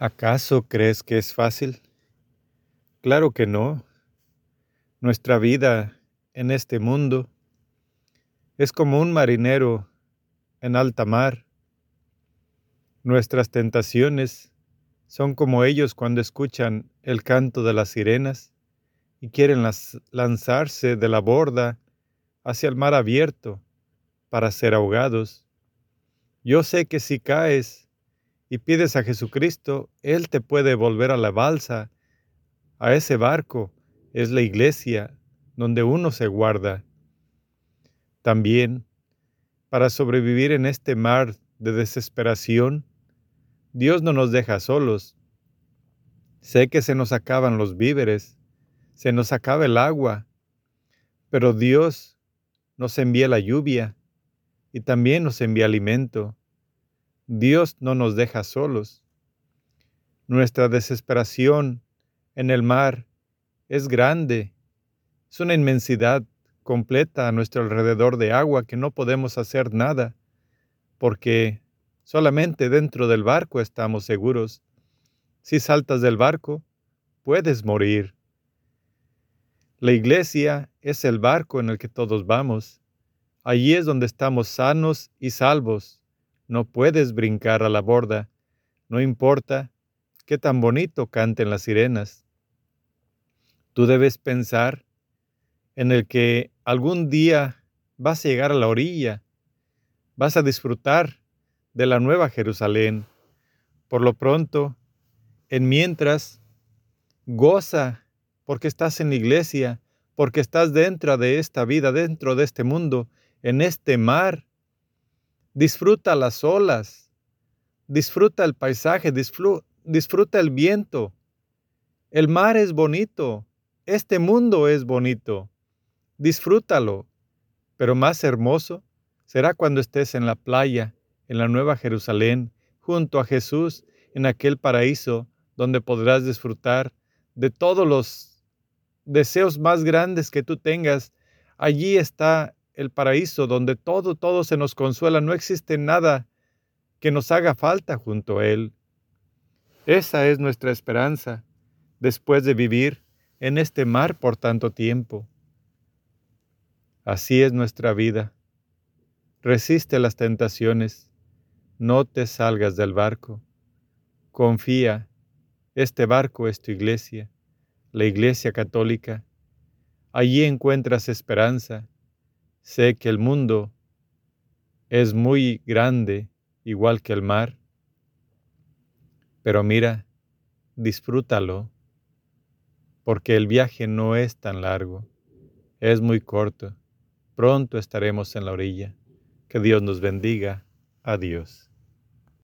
¿Acaso crees que es fácil? Claro que no. Nuestra vida en este mundo es como un marinero en alta mar. Nuestras tentaciones son como ellos cuando escuchan el canto de las sirenas y quieren lanzarse de la borda hacia el mar abierto para ser ahogados. Yo sé que si caes, y pides a Jesucristo, Él te puede volver a la balsa, a ese barco, es la iglesia donde uno se guarda. También, para sobrevivir en este mar de desesperación, Dios no nos deja solos. Sé que se nos acaban los víveres, se nos acaba el agua, pero Dios nos envía la lluvia y también nos envía alimento. Dios no nos deja solos. Nuestra desesperación en el mar es grande. Es una inmensidad completa a nuestro alrededor de agua que no podemos hacer nada, porque solamente dentro del barco estamos seguros. Si saltas del barco, puedes morir. La iglesia es el barco en el que todos vamos. Allí es donde estamos sanos y salvos no puedes brincar a la borda, no importa qué tan bonito canten las sirenas. Tú debes pensar en el que algún día vas a llegar a la orilla, vas a disfrutar de la nueva Jerusalén. Por lo pronto, en mientras, goza porque estás en la iglesia, porque estás dentro de esta vida, dentro de este mundo, en este mar Disfruta las olas, disfruta el paisaje, disfruta el viento. El mar es bonito, este mundo es bonito. Disfrútalo, pero más hermoso será cuando estés en la playa, en la Nueva Jerusalén, junto a Jesús, en aquel paraíso donde podrás disfrutar de todos los deseos más grandes que tú tengas. Allí está el paraíso donde todo, todo se nos consuela, no existe nada que nos haga falta junto a Él. Esa es nuestra esperanza después de vivir en este mar por tanto tiempo. Así es nuestra vida. Resiste las tentaciones, no te salgas del barco. Confía, este barco es tu iglesia, la iglesia católica. Allí encuentras esperanza, Sé que el mundo es muy grande, igual que el mar, pero mira, disfrútalo, porque el viaje no es tan largo, es muy corto. Pronto estaremos en la orilla. Que Dios nos bendiga. Adiós.